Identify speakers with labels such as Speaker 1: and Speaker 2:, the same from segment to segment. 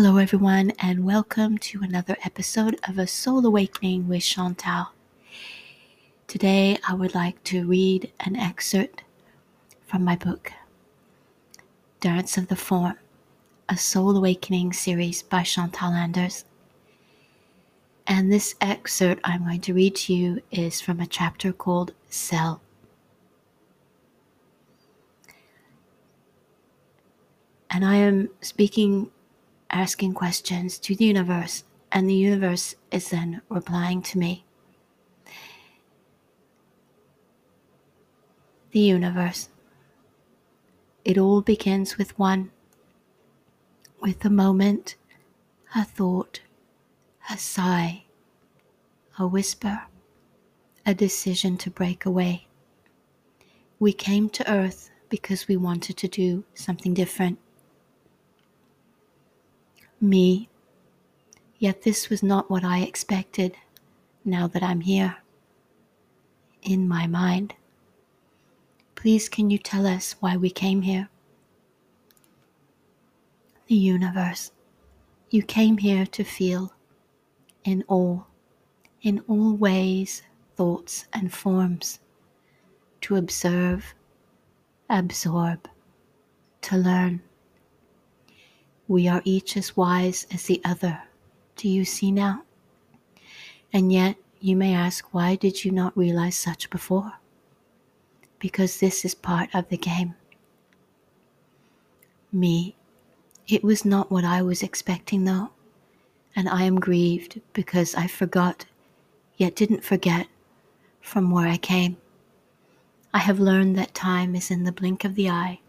Speaker 1: Hello, everyone, and welcome to another episode of A Soul Awakening with Chantal. Today, I would like to read an excerpt from my book, Dance of the Form, a Soul Awakening series by Chantal Anders. And this excerpt I'm going to read to you is from a chapter called Cell. And I am speaking asking questions to the universe, and the universe is then replying to me. The universe. It all begins with one, with a moment, a thought, a sigh, a whisper, a decision to break away. We came to Earth because we wanted to do something different me. Yet this was not what I expected now that I'm here. In my mind. Please, can you tell us why we came here? The universe. You came here to feel in all, in all ways, thoughts, and forms, to observe, absorb, to learn we are each as wise as the other. Do you see now? And yet, you may ask, why did you not realize such before? Because this is part of the game. Me, it was not what I was expecting, though, and I am grieved because I forgot, yet didn't forget, from where I came. I have learned that time is in the blink of the eye.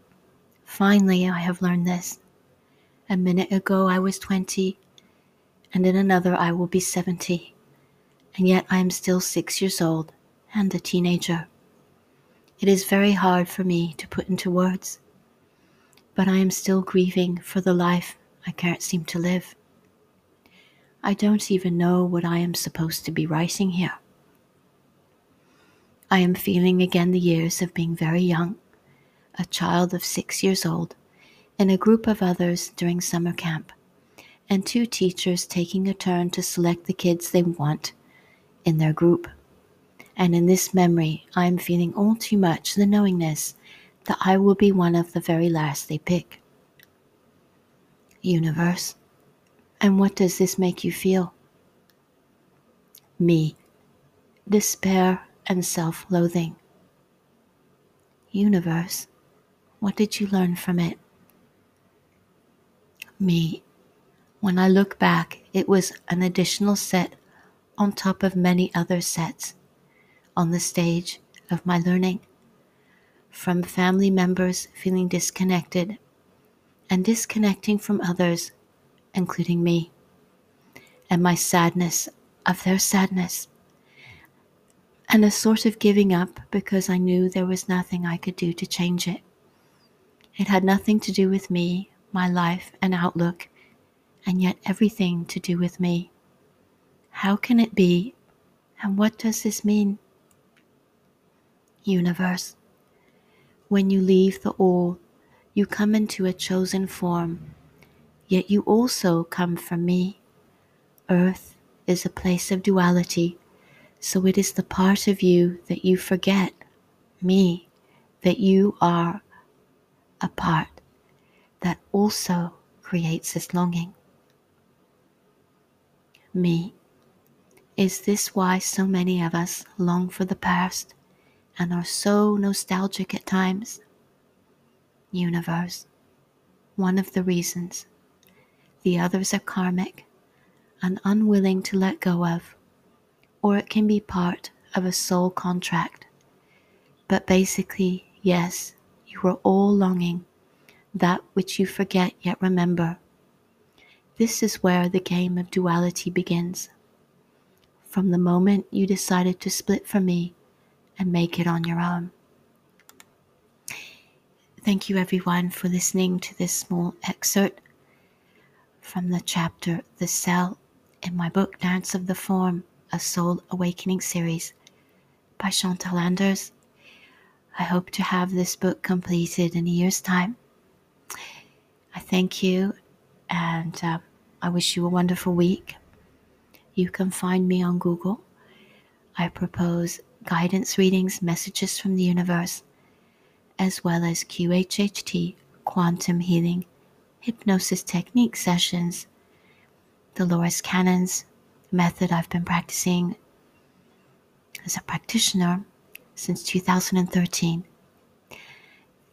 Speaker 1: Finally, I have learned this. A minute ago I was 20, and in another I will be 70, and yet I am still six years old and a teenager. It is very hard for me to put into words, but I am still grieving for the life I can't seem to live. I don't even know what I am supposed to be writing here. I am feeling again the years of being very young, a child of six years old, and a group of others during summer camp, and two teachers taking a turn to select the kids they want in their group. And in this memory, I am feeling all too much the knowingness that I will be one of the very last they pick. Universe, and what does this make you feel? Me, despair and self loathing. Universe, what did you learn from it? Me. When I look back, it was an additional set on top of many other sets on the stage of my learning. From family members feeling disconnected and disconnecting from others, including me, and my sadness of their sadness, and a sort of giving up because I knew there was nothing I could do to change it. It had nothing to do with me my life and outlook, and yet everything to do with me. How can it be? And what does this mean? Universe, when you leave the all, you come into a chosen form, yet you also come from me. Earth is a place of duality, so it is the part of you that you forget, me, that you are a part that also creates this longing. Me. Is this why so many of us long for the past and are so nostalgic at times? Universe. One of the reasons. The others are karmic and unwilling to let go of, or it can be part of a soul contract. But basically, yes, you are all longing that which you forget yet remember. This is where the game of duality begins. From the moment you decided to split from me and make it on your own. Thank you, everyone, for listening to this small excerpt from the chapter The Cell in my book Dance of the Form, a Soul Awakening series by Chantal Anders. I hope to have this book completed in a year's time. I thank you and uh, I wish you a wonderful week. You can find me on Google. I propose guidance readings, messages from the universe, as well as QHHT, quantum healing, hypnosis technique sessions, Dolores Cannon's method I've been practicing as a practitioner since 2013.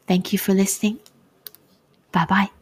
Speaker 1: Thank you for listening. Bye bye.